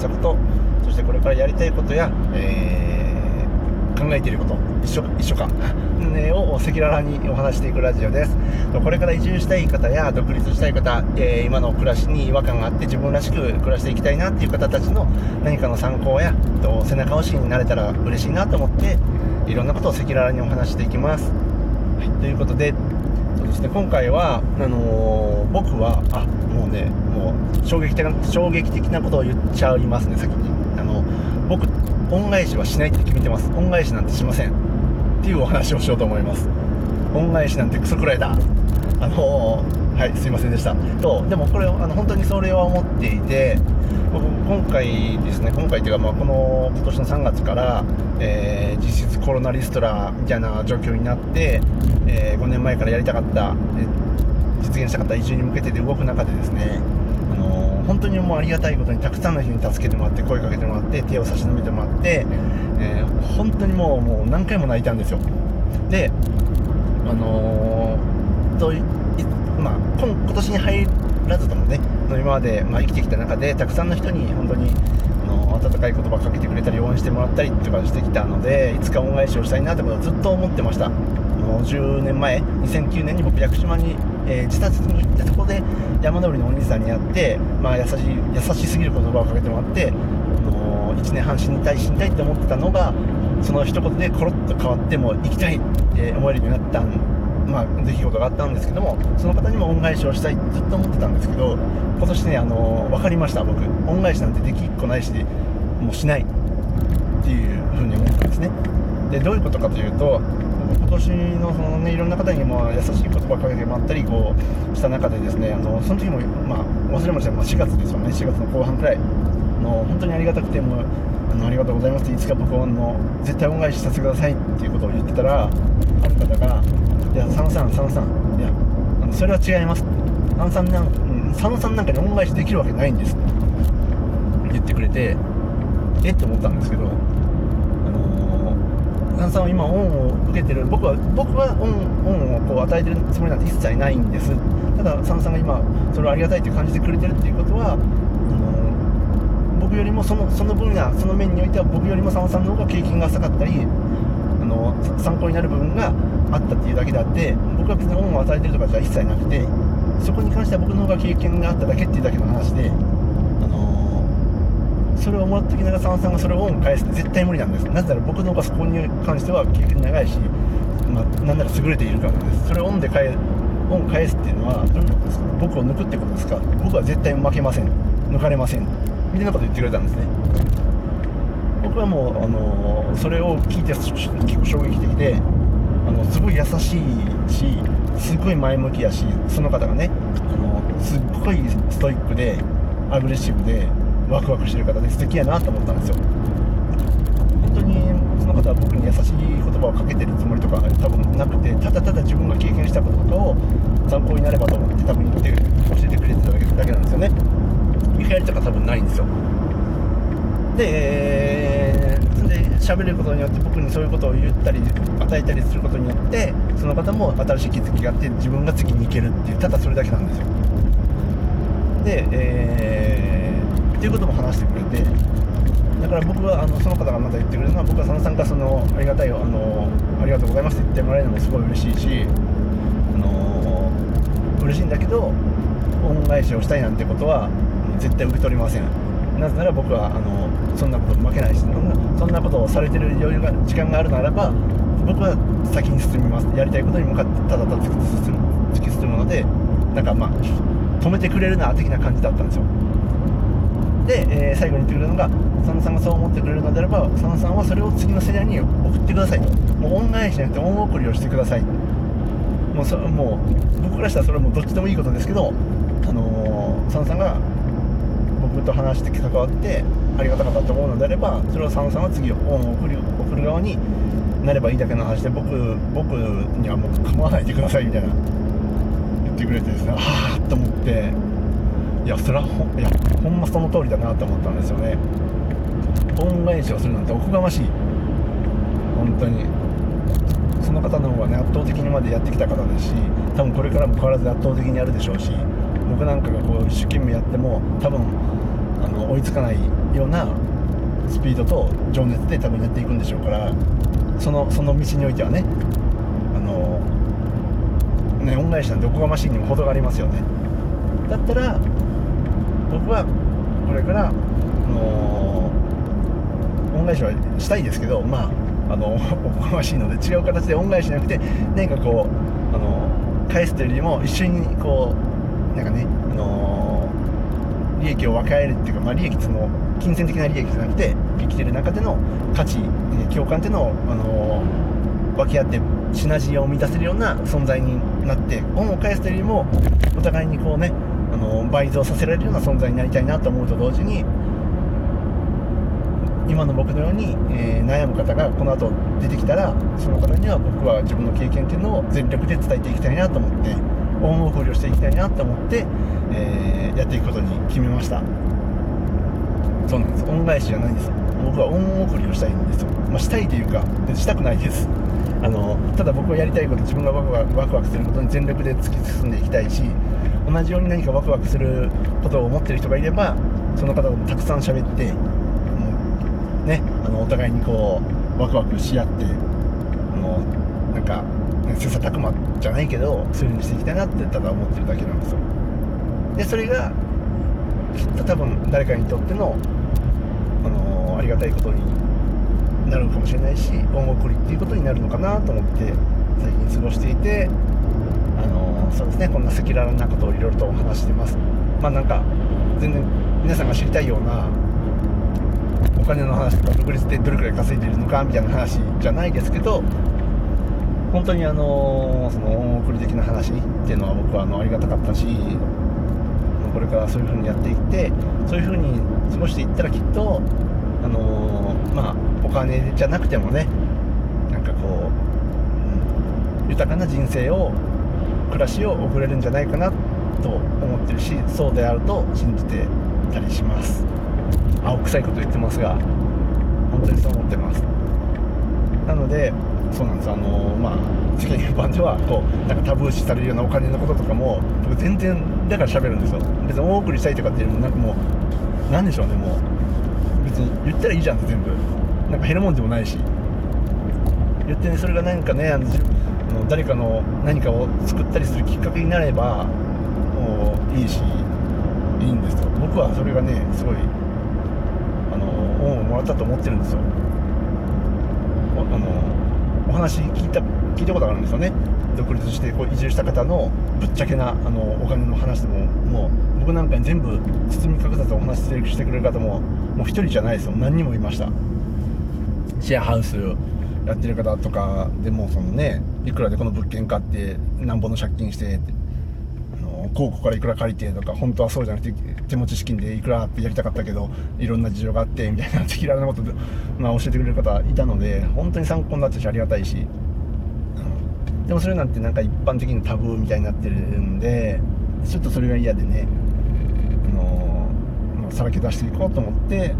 したことそしてこれからやりたいことや、えー、考えていること一緒一緒か、ね、を赤裸々にお話していくラジオです。これから移住したい方や独立したい方、えー、今の暮らしに違和感があって自分らしく暮らしていきたいなっていう方たちの何かの参考やと背中押しになれたら嬉しいなと思っていろんなことを赤裸々にお話していきます、はい、ということでそうで今回はあのー、僕はあもうねもう衝撃的な衝撃的なことを言っちゃいますね先に。あの僕恩返しはしないって決めてます。恩返しなんてしません。っていうお話をしようと思います。恩返しなんてクソくらいだあのー、はいすいませんでした。とでもこれあの本当にそれは思っていて僕今回ですね今回というか、まあ、この今年の3月から、えー、実質コロナリストラみたいな状況になって、えー、5年前からやりたかった、え実現したかった移住に向けてで動く中でですねあのー、本当にもうありがたいことにたくさんの人に助けてもらって声かけてもらって手を差し伸べてもらって、え、本当にもうもう何回も泣いたんですよ。であのー、とまあ、今今年に入らずともね今まで、まあ、生きてきた中でたくさんの人に本当にの温かい言葉かけてくれたり応援してもらったりとかしてきたのでいつか恩返しをしたいなってことをずっと思ってました。もう10年前2009年に僕屋久島に、えー、自殺に行ったところで山登りのお兄さんに会って、まあ、優しい優しすぎる言葉をかけてもらってもう1年半死にたい死にたいって思ってたのがその一言でコロッと変わっても行きたいって思えるようになったんまあ、出来事があったんですけどもその方にも恩返しをしたいずっと思ってたんですけど今年ねあの分かりました僕。恩返しなんてできっこないしもうしない。っていうふうに思ったんですね。でどういうことかというと今年のその、ね、いろんな方にも優しい言葉をかけてもらったりこうした中でですねあのその時も、まあ、忘れました、まあ、4月ですよね。4月の後半くらいの本当にありがたくてもあのありがとうございますっていつか僕はあの絶対恩返しさせてくださいっていうことを言ってたらある方がいや佐野さん佐野さん。いやあのそれは違います。佐野さんなん、うん、佐野さんなんかに恩返しできるわけないんです。言ってくれてえって思ったんですけどあのー、佐野さんは今恩を受けてる。僕は僕は恩恩をこう与えてるつもりなんて一切ないんです。ただ佐野さんが今それをありがたいって感じてくれてるっていうことは僕よりもそのその分野その面においては僕よりも佐野さんの方が経験が浅かったりの参考になる部分があったっていうだけであって僕は別に恩を与えてるとかじゃ一切なくてそこに関しては僕の方が経験があっただけっていうだけの話で、あのー、それをもらってきながら佐野さんがそれを恩返すって絶対無理なんです。なぜなら僕の方がそこに関しては経験長いし、まあ、なんなら優れているからなんです。それを恩で返恩返すっていうのは僕を抜くってことですか？僕は絶対負けません。抜かれません。みたいなこと言ってくれたんですね。僕はもう、あの、それを聞いて結構衝撃的であのすごい優しいしすごい前向きやしその方がねあのすっごいストイックでアグレッシブでワクワクしてる方で素敵やなと思ったんですよ。本当にその方は僕に優しい言葉をかけてるつもりとか多分なくてただただ自分が経験したことを参考になればと思って多分言って教えてくれてただけなんですよね。見返りとか多分ないんですよ。でで喋ることによって僕にそういうことを言ったり与えたりすることによってその方も新しい気づきがあって自分が次に行けるっていうただそれだけなんですよ。で、えー、っていうことも話してくれてだから僕はあのその方がまた言ってくれるのは僕は佐野さんがそのありがたいあのありがとうございますって言ってもらえるのもすごい嬉しいしあの嬉しいんだけど恩返しをしたいなんてことは絶対受け取りません。なぜなら僕はあのそんなこと負けないしそんなことをされてる余裕が時間があるならば僕は先に進みます。やりたいことに向かってただただ突き進むのでなんかまあ止めてくれるな的な感じだったんですよ。で、えー、最後に言ってくれるのが佐野さんがそう思ってくれるのであれば佐野さんはそれを次の世代に送ってくださいと。もう恩返しじゃなくて恩送りをしてください。もうそもう僕らしたらそれはもうどっちでもいいことですけど、あのー、佐野さんが僕と話して関わってありがたかったと思うのであればそれを佐野さんは次恩を送る送る側になればいいだけの話で僕僕にはもう構わないでくださいみたいな言ってくれてですねああと思っていやそれはほいやほんまその通りだなと思ったんですよね。恩返しをするなんておこがましい。本当に。その方の方がね圧倒的にまでやってきた方ですし多分これからも変わらず圧倒的にやるでしょうし僕なんかがこう一生懸命やっても多分あの追いつかないようなスピードと情熱で多分やっていくんでしょうからそのその道においてはねあのね恩返しなんておこがましいにも程がありますよね。だったら僕はこれから、あの恩返しはしたいですけどまああのおこがましいので違う形で恩返しじゃなくて何かこうあの返すというよりも一緒にこうなんかね、あの利益を分け合えるっていうか、まあ、利益その金銭的な利益じゃなくて生きてる中での価値共感っていうのを、あの分け合ってシナジーを生み出せるような存在になって恩を返すというよりもお互いにこうねあの倍増させられるような存在になりたいなと思うと同時に今の僕のように、えー、悩む方がこの後出てきたらその方には僕は自分の経験っていうのを全力で伝えていきたいなと思って恩送りをしていきたいなと思って、えー、やっていくことに決めました。そうなんです。恩返しじゃないんです僕は恩送りをしたいんですよ、まあ、したいというかしたくないです。あのただ僕はやりたいこと自分がワクワクワクワクすることに全力で突き進んでいきたいし同じように何かワクワクすることを思ってる人がいればその方とたくさん喋ってね、あのお互いにこうワクワクし合ってもうなんか、切磋琢磨じゃないけどそういう風にしていきたいなってただ思ってるだけなんですよ。でそれがきっと多分誰かにとっての、あのー、ありがたいことになるかもしれないし恩送りっていうことになるのかなと思って最近過ごしていてあのー、そうですねこんな赤裸々なことをいろいろとお話してます。まあなんか全然皆さんが知りたいようなお金の話とか独立でどれくらい稼いでるのかみたいな話じゃないですけど本当にあのその恩送り的な話っていうのは僕はあのありがたかったしこれからそういう風にやっていってそういう風に過ごしていったらきっとあのまあお金じゃなくてもねなんかこう、うん、豊かな人生を暮らしを送れるんじゃないかなと思ってるしそうであると信じてたりします。青臭いこと言ってますが本当にそう思ってますなのでそうなんです。あのまあ世間一般ではこうなんかタブー視されるようなお金のこととかも僕全然だから喋るんですよ別に大送りしたいとかっていうのもなんかもう何でしょうねもう別に言ったらいいじゃんって全部なんか減るもんでもないし言ってねそれが何かねあの誰かの何かを作ったりするきっかけになればもういいしいいんですよ僕はそれがねすごい本をもらったと思ってるんですよあのお話聞いた聞いたことがあるんですよね。独立してこう移住した方のぶっちゃけなあのお金の話でももう僕なんかに全部包み隠さずお話ししてくれる方ももう1人じゃないですよ。何人もいました。シェアハウスやってる方とかでもそのねいくらでこの物件買ってなんぼの借金してって高校からいくら借りてとか本当はそうじゃなくて手持ち資金でいくらってやりたかったけどいろんな事情があってみたいな赤裸々なこと、まあ、教えてくれる方いたので本当に参考になったしありがたいし、うん、でもそれなんてなんか一般的にタブーみたいになってるんでちょっとそれが嫌でねあの、まあ、さらけ出していこうと思って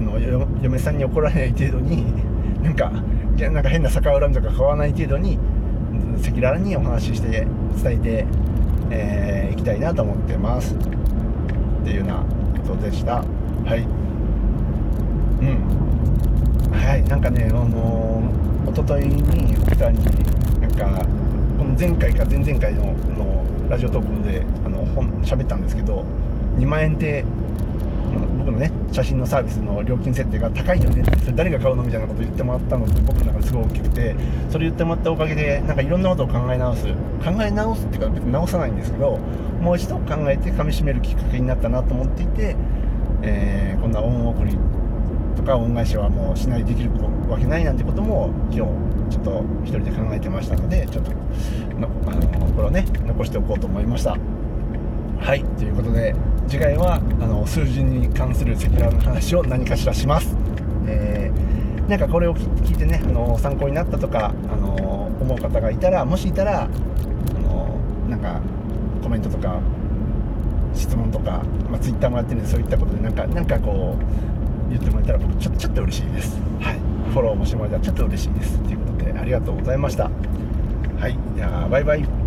の嫁さんに怒られない程度に なんかなんか変な逆恨みとか買わない程度に赤裸々にお話しして伝えてえー、行きたいなと思ってます。っていうようなことでした。はい。うん。はい。なんかねあのー、一昨日に2人になんかこの前回か前々回ののラジオトークであの本喋ったんですけど2万円でね写真のサービスの料金設定が高いよね。それ誰が買うのみたいなこと言ってもらったのって僕の中ですごい大きくてそれ言ってもらったおかげでなんかいろんなことを考え直す。考え直すっていうか別に直さないんですけどもう一度考えてかみしめるきっかけになったなと思っていて、えー、こんな恩送りとか恩返しはもうしないできるわけないなんてことも今日ちょっと一人で考えてましたのでちょっとのあのこれをね残しておこうと思いました。はいということで次回はあの数字に関する赤裸々な話を何かしらします、えー、なんかこれを聞いてねあの参考になったとかあの思う方がいたらもしいたらあのなんかコメントとか質問とか、まあ、Twitter もやってるんでそういったことでなんかなんかこう言ってもらえたら僕ちょちょっと嬉しいです。はいフォローもしてもらえたらちょっと嬉しいです。ということでありがとうございました。はいじゃあバイバイ。